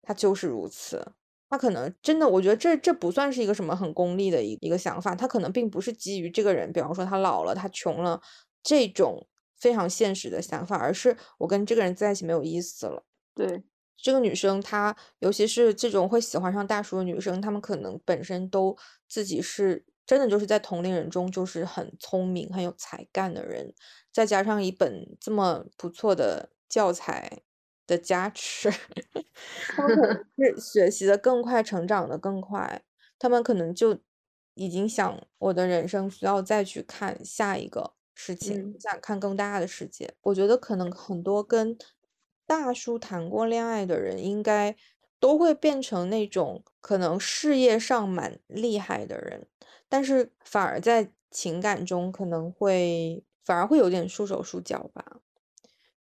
它就是如此。他可能真的，我觉得这这不算是一个什么很功利的一一个想法，他可能并不是基于这个人，比方说他老了，他穷了这种非常现实的想法，而是我跟这个人在一起没有意思了。对，这个女生她，尤其是这种会喜欢上大叔的女生，她们可能本身都自己是真的就是在同龄人中就是很聪明、很有才干的人，再加上一本这么不错的教材的加持，他们可 能是学习的更快，成长的更快，他们可能就已经想我的人生需要再去看下一个事情，嗯想看更大的世界。我觉得可能很多跟大叔谈过恋爱的人，应该都会变成那种可能事业上蛮厉害的人，但是反而在情感中可能会反而会有点束手束脚吧，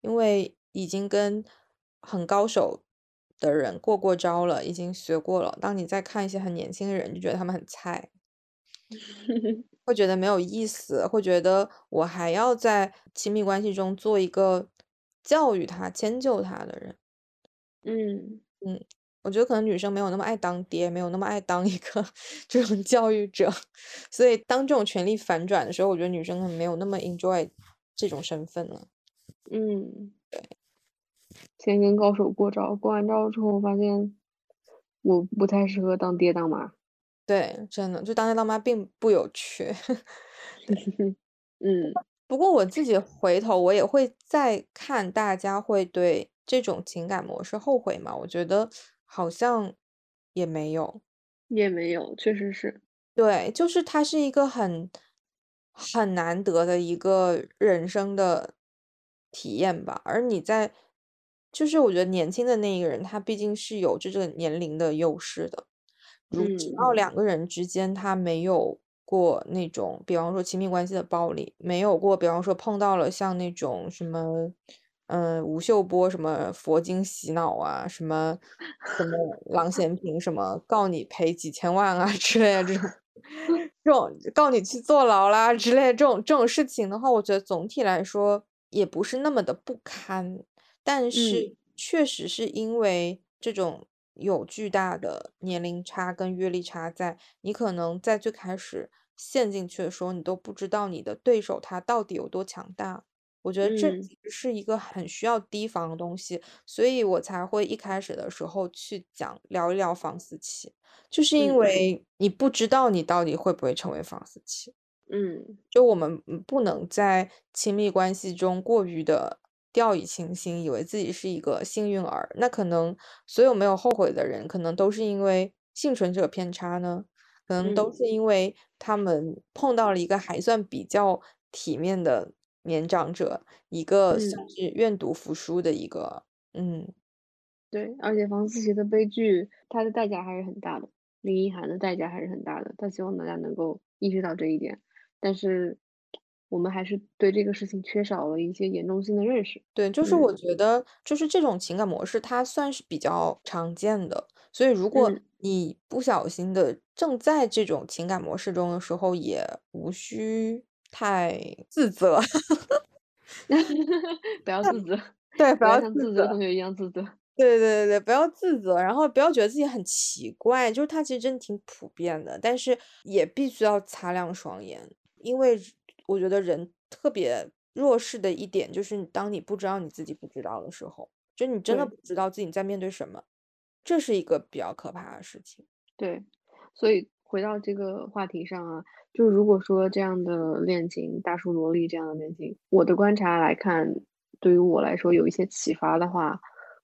因为已经跟很高手的人过过招了，已经学过了。当你再看一些很年轻的人，就觉得他们很菜。会觉得没有意思，会觉得我还要在亲密关系中做一个教育他、迁就他的人。嗯我觉得可能女生没有那么爱当爹，没有那么爱当一个 这种教育者，所以当这种权力反转的时候，我觉得女生可能没有那么 enjoy 这种身份了。嗯，对先跟高手过招，过完招之后发现我不太适合当爹当妈。对，真的，就当爹当妈并不有趣。嗯不过我自己回头我也会再看大家会对这种情感模式后悔吗？我觉得好像也没有。也没有，确实是。对，就是它是一个很很难得的一个人生的体验吧。而你在，就是我觉得年轻的那一个人，他毕竟是有这个年龄的优势的。如只要嗯两个人之间他没有过那种，比方说亲密关系的暴力，没有过，比方说碰到了像那种什么，嗯，吴秀波什么佛经洗脑啊，什么什么 郎咸平什么告你赔几千万啊之类的这种，这种告你去坐牢啦之类的这种这种事情的话，我觉得总体来说也不是那么的不堪，但是嗯确实是因为这种有巨大的年龄差跟阅历差在，你可能在最开始陷进去的时候，你都不知道你的对手他到底有多强大。我觉得这嗯。是一个很需要提防的东西，所以我才会一开始的时候去讲聊一聊房思琪，就是因嗯。为你不知道你到底会不会成为房思琪。嗯。就我们嗯不能在亲密关系中过于的掉以轻心，以为自己是一个幸运儿。那可能所有没有后悔的人，可能都是因为幸存者偏差呢，可能都嗯。是因为他们碰到了一个还算比较体面的年长者，一个算嗯，是愿赌服输的一个，嗯，对，而且房思琪的悲剧，它的代价还是很大的，林奕涵的代价还是很大的。他希望大家能够意识到这一点，但是我们还是对这个事情缺少了一些严重性的认识。对，就是我嗯觉得，就是这种情感模式，它算是比较常见的。所以，如果嗯，你不小心的正在这种情感模式中的时候，也无需太自责。不要 自责，对，不不要要自责。像自责同学一样自责。对对对对，不要自责，然后不要觉得自己很奇怪，就是它其实真的挺普遍的，但是也必须要擦亮双眼，因为我觉得人特别弱势的一点就是你当你不知道你自己不知道的时候，就你真的不知道自己在面对什么，这是一个比较可怕的事情。对，所以回到这个话题上啊，就如果说这样的恋情，大叔萝莉这样的恋情，我的观察来看，对于我来说有一些启发的话，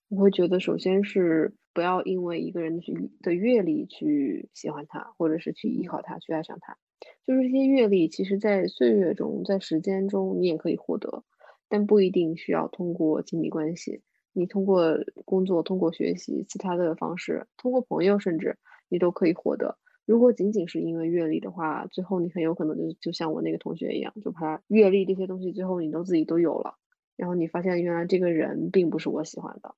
我会觉得首先是不要因为一个人去的阅历去喜欢他，或者是去依靠他，去爱上他。就是这些阅历，其实在岁月中，在时间中，你也可以获得，但不一定需要通过亲密关系。你通过工作、通过学习其他的方式，通过朋友，甚至你都可以获得。如果仅仅是因为阅历的话，最后你很有可能就就像我那个同学一样，就怕阅历这些东西最后你都自己都有了，然后你发现原来这个人并不是我喜欢的。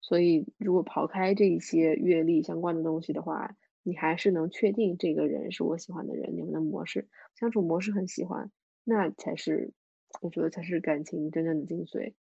所以，如果刨开这一些阅历相关的东西的话，你还是能确定这个人是我喜欢的人，你们的模式相处模式很喜欢，那才是我觉得才是感情真正的精髓。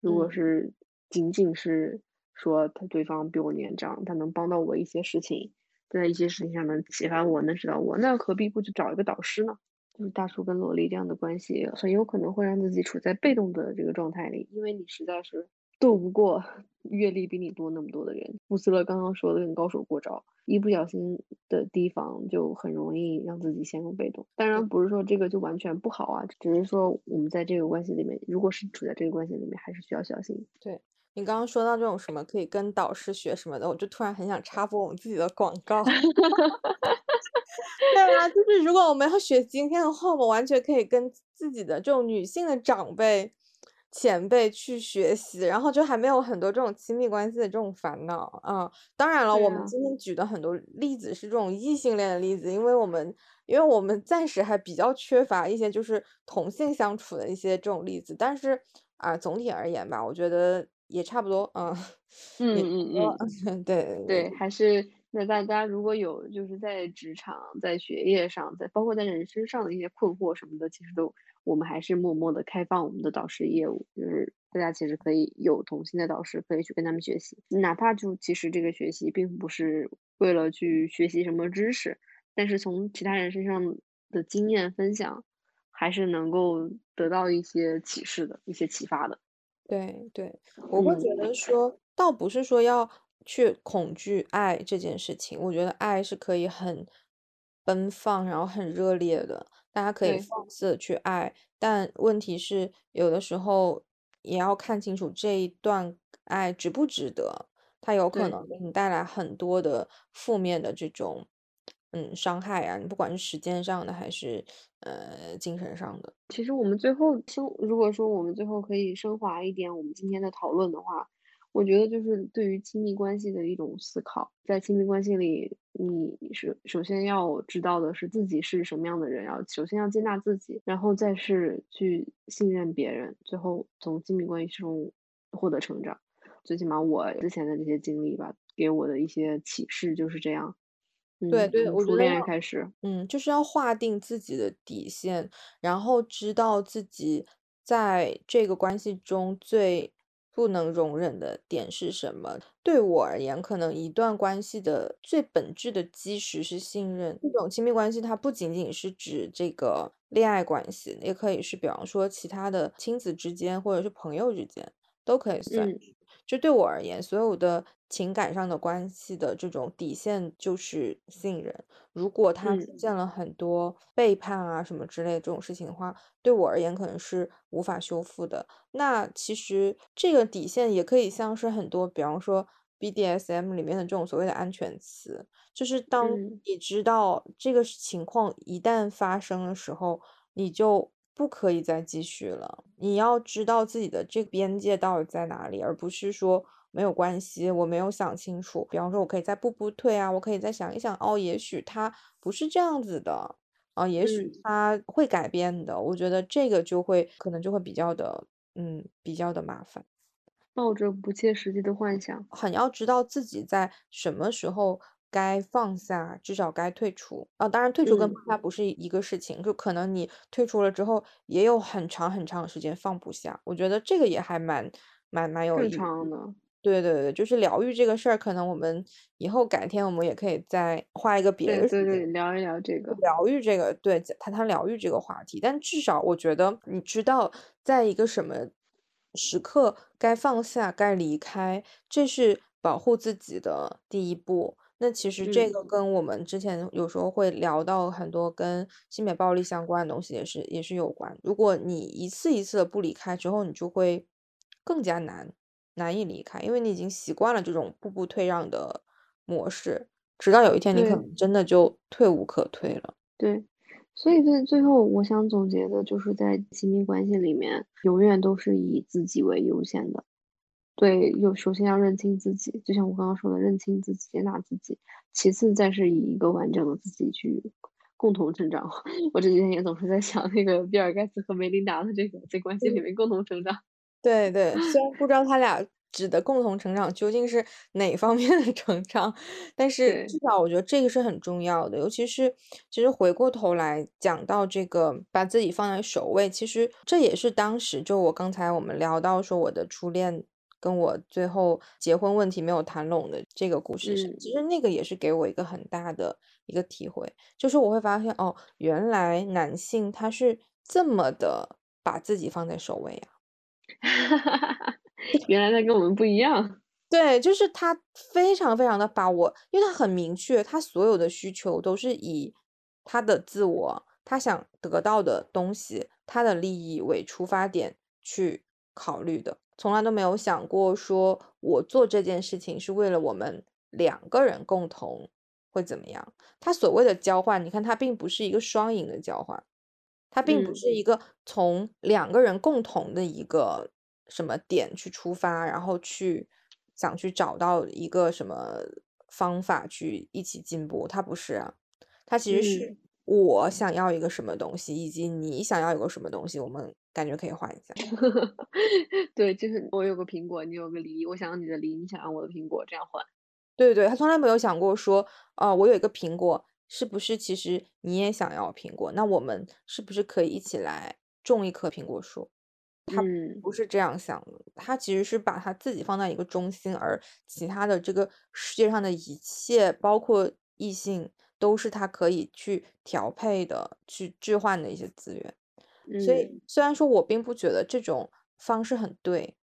如果嗯是仅仅是说他对方比我年长，他能帮到我一些事情，在一些事情上能启发我，能指导我，那何必不去找一个导师呢？就是大叔跟萝莉这样的关系，很有可能会让自己处在被动的这个状态里，因为你实在是斗不过阅历比你多那么多的人。穆斯勒刚刚说的跟高手过招，一不小心的提防就很容易让自己陷入被动。当然不是说这个就完全不好啊，只是说我们在这个关系里面，如果是处在这个关系里面，还是需要小心。对，你刚刚说到这种什么可以跟导师学什么的，我就突然很想插播我们自己的广告。对啊，就是如果我们要学今天的话，我们完全可以跟自己的这种女性的长辈、前辈去学习，然后就还没有很多这种亲密关系的这种烦恼啊。当然了，啊，我们今天举的很多例子是这种异性恋的例子，因为我们因为我们暂时还比较缺乏一些就是同性相处的一些这种例子，但是啊，总体而言吧，我觉得也差不多，嗯，嗯嗯，嗯。对对对，还是那大家如果有就是在职场、在学业上，在包括在人生上的一些困惑什么的，其实都我们还是默默的开放我们的导师业务，就是大家其实可以有同性的导师，可以去跟他们学习，哪怕就其实这个学习并不是为了去学习什么知识，但是从其他人身上的经验分享，还是能够得到一些启示的、一些启发的。对对，我会觉嗯，得说，倒不是说要去恐惧爱这件事情，我觉得爱是可以很奔放，然后很热烈的，大家可以对。放肆的去爱，但问题是，有的时候也要看清楚这一段爱值不值得，它有可对。能。给你带来很多的负面的这种嗯伤害啊，你不管是时间上的还是呃精神上的。其实我们最后升，如果说我们最后可以升华一点我们今天的讨论的话，我觉得就是对于亲密关系的一种思考。在亲密关系里，你首首先要知道的是自己是什么样的人，要首先要接纳自己，然后再是去信任别人，最后从亲密关系中获得成长。最起码我之前的这些经历吧，给我的一些启示就是这样。嗯，对对，从恋爱我觉得要开始，嗯，就是要划定自己的底线，然后知道自己在这个关系中最不能容忍的点是什么？对我而言，可能一段关系的最本质的基石是信任。这种亲密关系，它不仅仅是指这个恋爱关系，也可以是比方说其他的亲子之间，或者是朋友之间，都可以算。就对我而言，所有的情感上的关系的这种底线就是信任。如果他出现了很多背叛啊什么之类的这种事情的话，对我而言可能是无法修复的。那其实这个底线也可以像是很多，比方说 BDSM 里面的这种所谓的安全词，就是当你知道这个情况一旦发生的时候，你就。不可以再继续了。你要知道自己的这个边界到底在哪里，而不是说没有关系，我没有想清楚。比方说，我可以再步步退啊，我可以再想一想，哦，也许他不是这样子的啊，也许他会改变的。我觉得这个就会可能就会比较的，嗯，比较的麻烦。抱着不切实际的幻想，很要知道自己在什么时候。该放下，至少该退出啊！当然，退出跟放下不是一个事情，就可能你退出了之后，也有很长很长的时间放不下。我觉得这个也还蛮蛮蛮有正常的。对对对，就是疗愈这个事儿，可能我们以后改天我们也可以再画一个别的对对聊一聊这个疗愈这个，对，谈谈疗愈这个话题。但至少我觉得，你知道，在一个什么时刻该放下、该离开，这是保护自己的第一步。那其实这个跟我们之前有时候会聊到很多跟性别暴力相关的东西，也是也是有关。如果你一次一次的不离开之后，你就会更加难难以离开，因为你已经习惯了这种步步退让的模式，直到有一天你可能真的就退无可退了。对，所以最最后我想总结的就是在亲密关系里面，永远都是以自己为优先的。对，有首先要认清自己，就像我刚刚说的，认清自己，接纳自己，其次再是以一个完整的自己去共同成长。我这几天也总是在想那个比尔盖茨和梅琳达的这个在关系里面共同成长。对对，虽然不知道 他俩指的共同成长究竟是哪方面的成长，但是至少我觉得这个是很重要的。尤其是其实回过头来讲到这个把自己放在首位，其实这也是当时就我刚才我们聊到说我的初恋。跟我最后结婚问题没有谈拢的这个故事，其实那个也是给我一个很大的一个体会，就是我会发现哦，原来男性他是这么的把自己放在首位啊，原来他跟我们不一样，对，就是他非常非常的把我，因为他很明确，他所有的需求都是以他的自我，他想得到的东西，他的利益为出发点去考虑的。从来都没有想过，说我做这件事情是为了我们两个人共同会怎么样？他所谓的交换，你看，他并不是一个双赢的交换，他并不是一个从两个人共同的一个什么点去出发，然后去想去找到一个什么方法去一起进步。它不是啊，他其实是我想要一个什么东西，以及你想要一个什么东西，我们。感觉可以换一下，对，就是我有个苹果，你有个梨，我想要你的梨，你想要我的苹果，这样换。对对，他从来没有想过说，啊，我有一个苹果，是不是其实你也想要苹果？那我们是不是可以一起来种一棵苹果树？他不是这样想的，他其实是把他自己放在一个中心，而其他的这个世界上的一切，包括异性，都是他可以去调配的、去置换的一些资源。所以，虽然说我并不觉得这种方式很对，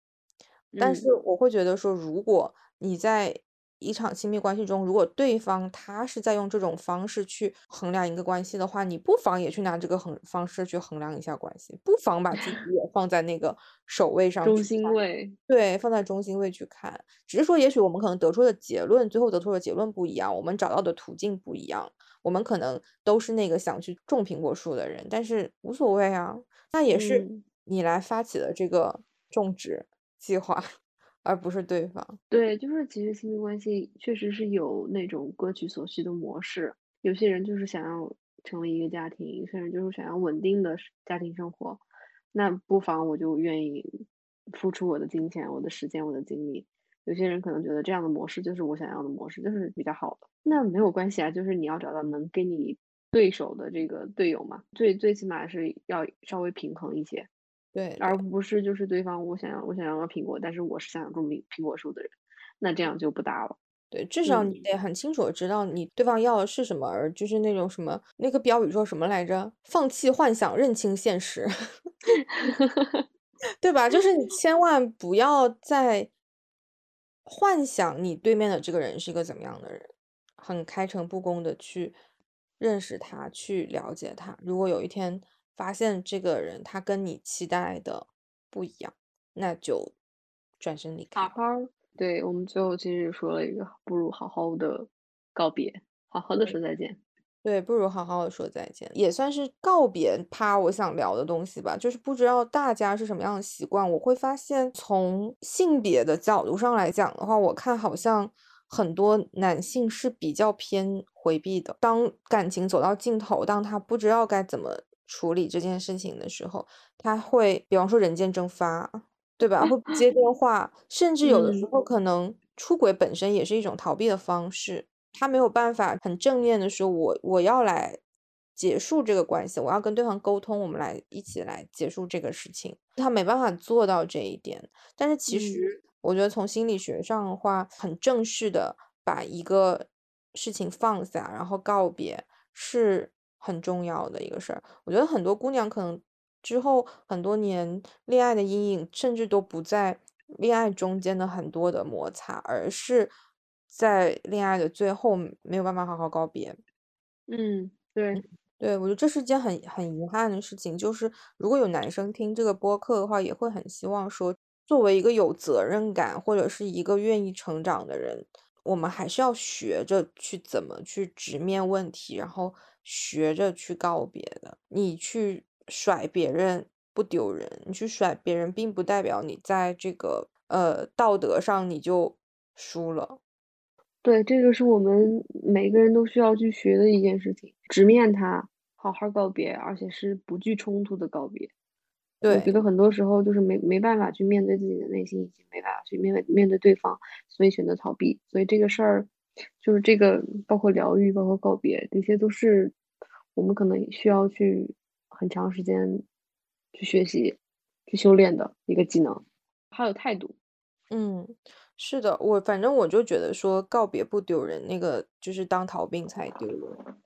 但是我会觉得说，如果你在一场亲密关系中，如果对方他是在用这种方式去衡量一个关系的话，你不妨也去拿这个衡方式去衡量一下关系，不妨把自己也 放在那个首位上，中心位，对，放在中心位去看。只是说，也许我们可能得出的结论，最后得出的结论不一样，我们找到的途径不一样。我们可能都是那个想去种苹果树的人，但是无所谓啊，那也是你来发起的这个种植计划，而不是对方。对，就是其实亲密关系确实是有那种各取所需的模式。有些人就是想要成为一个家庭，有些人就是想要稳定的家庭生活，那不妨我就愿意付出我的金钱、我的时间、我的精力。有些人可能觉得这样的模式就是我想要的模式，就是比较好的。那没有关系啊，就是你要找到能跟你对手的这个队友嘛，最最起码是要稍微平衡一些。对，而不是就是对方我想要我想要个苹果，但是我是想要种苹苹果树的人，那这样就不搭了。对，至少你嗯得很清楚的知道你对方要的是什么，而就是那种什么那个标语说什么来着？放弃幻想，认清现实，对吧？就是你千万不要再幻想你对面的这个人是一个怎么样的人，很开诚布公的去认识他，去了解他。如果有一天发现这个人他跟你期待的不一样，那就转身离开。好好儿对，我们最后其实说了一个，不如好好的告别，好好的说再见。对，不如好好的说再见，也算是告别趴我想聊的东西吧。就是不知道大家是什么样的习惯，我会发现从性别的角度上来讲的话，我看好像很多男性是比较偏回避的。当感情走到尽头，当他不知道该怎么处理这件事情的时候，他会，比方说人间蒸发，对吧？会不接电话，甚至有的时嗯候可能出轨本身也是一种逃避的方式。他没有办法很正面的说，我我要来结束这个关系，我要跟对方沟通，我们来一起来结束这个事情。他没办法做到这一点，但是其嗯实我觉得从心理学上的话，很正式的把一个事情放下，然后告别，是很重要的一个事儿。我觉得很多姑娘可能之后很多年恋爱的阴影，甚至都不在恋爱中间的很多的摩擦，而是在恋爱的最后没有办法好好告别。嗯，对，对，我觉得这是件很很遗憾的事情，就是如果有男生听这个播客的话，也会很希望说，作为一个有责任感或者是一个愿意成长的人，我们还是要学着去怎么去直面问题，然后学着去告别的。你去甩别人不丢人，你去甩别人，并不代表你在这个呃道德上你就输了。对，这个是我们每个人都需要去学的一件事情，直面它，好好告别，而且是不惧冲突的告别。我觉，得很多时候就是没没办法去面对自己的内心，以及没办法去面对面对对方，所以选择逃避。所以这个事儿，就是这个包括疗愈，包括告别，这些都是我们可能需要去很长时间去学习、去修炼的一个技能，还有态度。嗯，是的，我反正我就觉得说告别不丢人，那个就是当逃兵才丢人。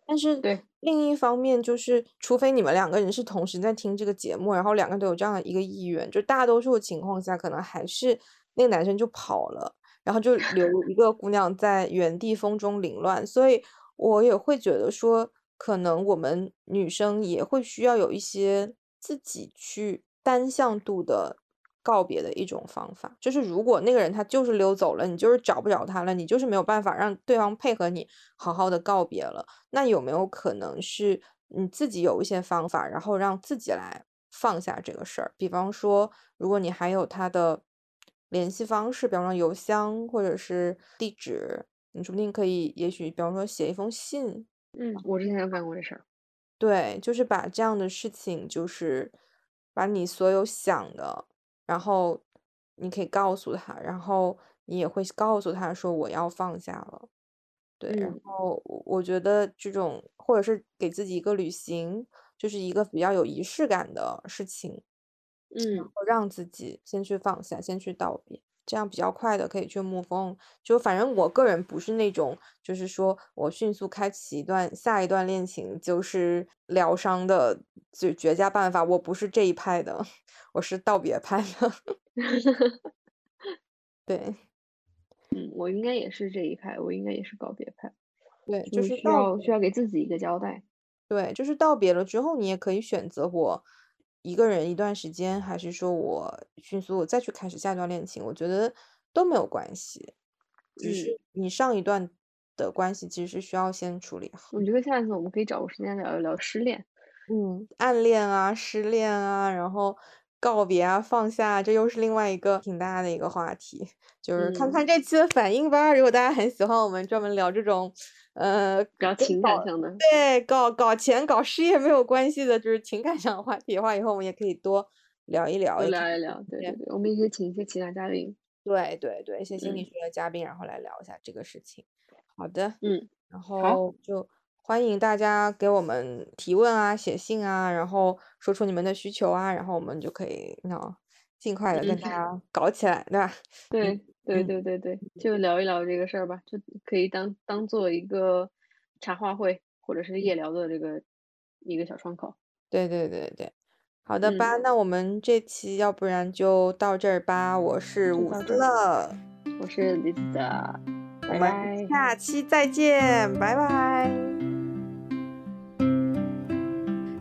但是对，另一方面，就是除非你们两个人是同时在听这个节目，然后两个人都有这样的一个意愿，就大多数的情况下，可能还是那个男生就跑了，然后就留一个姑娘在原地风中凌乱。所以我也会觉得说，可能我们女生也会需要有一些自己去单向度的告别的一种方法，就是如果那个人他就是溜走了，你就是找不着他了，你就是没有办法让对方配合你好好的告别了，那有没有可能是你自己有一些方法，然后让自己来放下这个事儿？比方说，如果你还有他的联系方式，比方说邮箱或者是地址，你说不定可以，也许比方说写一封信，嗯，我之前有干过这事儿。对，就是把这样的事情，就是把你所有想的，然后你可以告诉他，然后你也会告诉他说我要放下了。对，然嗯后我我觉得这种或者是给自己一个旅行，就是一个比较有仪式感的事情，然嗯后让自己先去放下，先去道别，这样比较快的可以去 move on。就反正我个人不是那种，就是说我迅速开启一段下一段恋情就是疗伤的最绝佳办法，我不是这一派的，我是道别派的。对嗯，我应该也是这一派，我应该也是告别派，对，就就是需要需。要给自己一个交代。对，就是道别了之后，你也可以选择我一个人一段时间，还是说我迅速再去开始下一段恋情，我觉得都没有关系。只嗯，是你上一段的关系其实是需要先处理好。我觉得下一次我们可以找个时间聊一聊失恋。嗯，暗恋啊，失恋啊，然后告别啊，放下啊，这又是另外一个挺大的一个话题，就是看嗯，看这期的反应吧。如果大家很喜欢我们专门聊这种，呃，搞情感上的。对搞搞钱、搞事业没有关系的，就是情感上的话题的话，以后我们也可以多聊一聊，多聊一聊，对对对，我们也可以请一些其他嘉宾。对对对，一些心理嗯学的嘉宾，然后来聊一下这个事情。好的，嗯，然，后就欢迎大家给我们提问啊，写信啊，然后说出你们的需求啊，然后我们就可以那尽快的跟大家搞起来，对吧？对对对对对，就聊一聊这个事儿吧，就可以当当做一个茶话会或者是夜聊的这个一个小窗口。对对对对，好的吧，那我们这期要不然就到这儿吧。我是伍斯乐，我是 Lisa，我们下期再见，拜拜。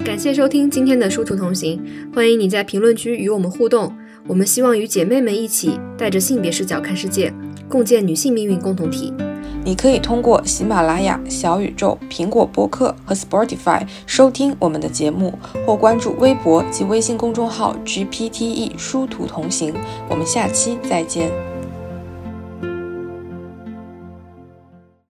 感谢收听今天的殊途同行，欢迎你在评论区与我们互动。我们希望与姐妹们一起带着性别视角看世界，共建女性命运共同体。你可以通过喜马拉雅、小宇宙、苹果播客和 Spotify 收听我们的节目，或关注微博及微信公众号 GPTE 殊途同行。我们下期再见。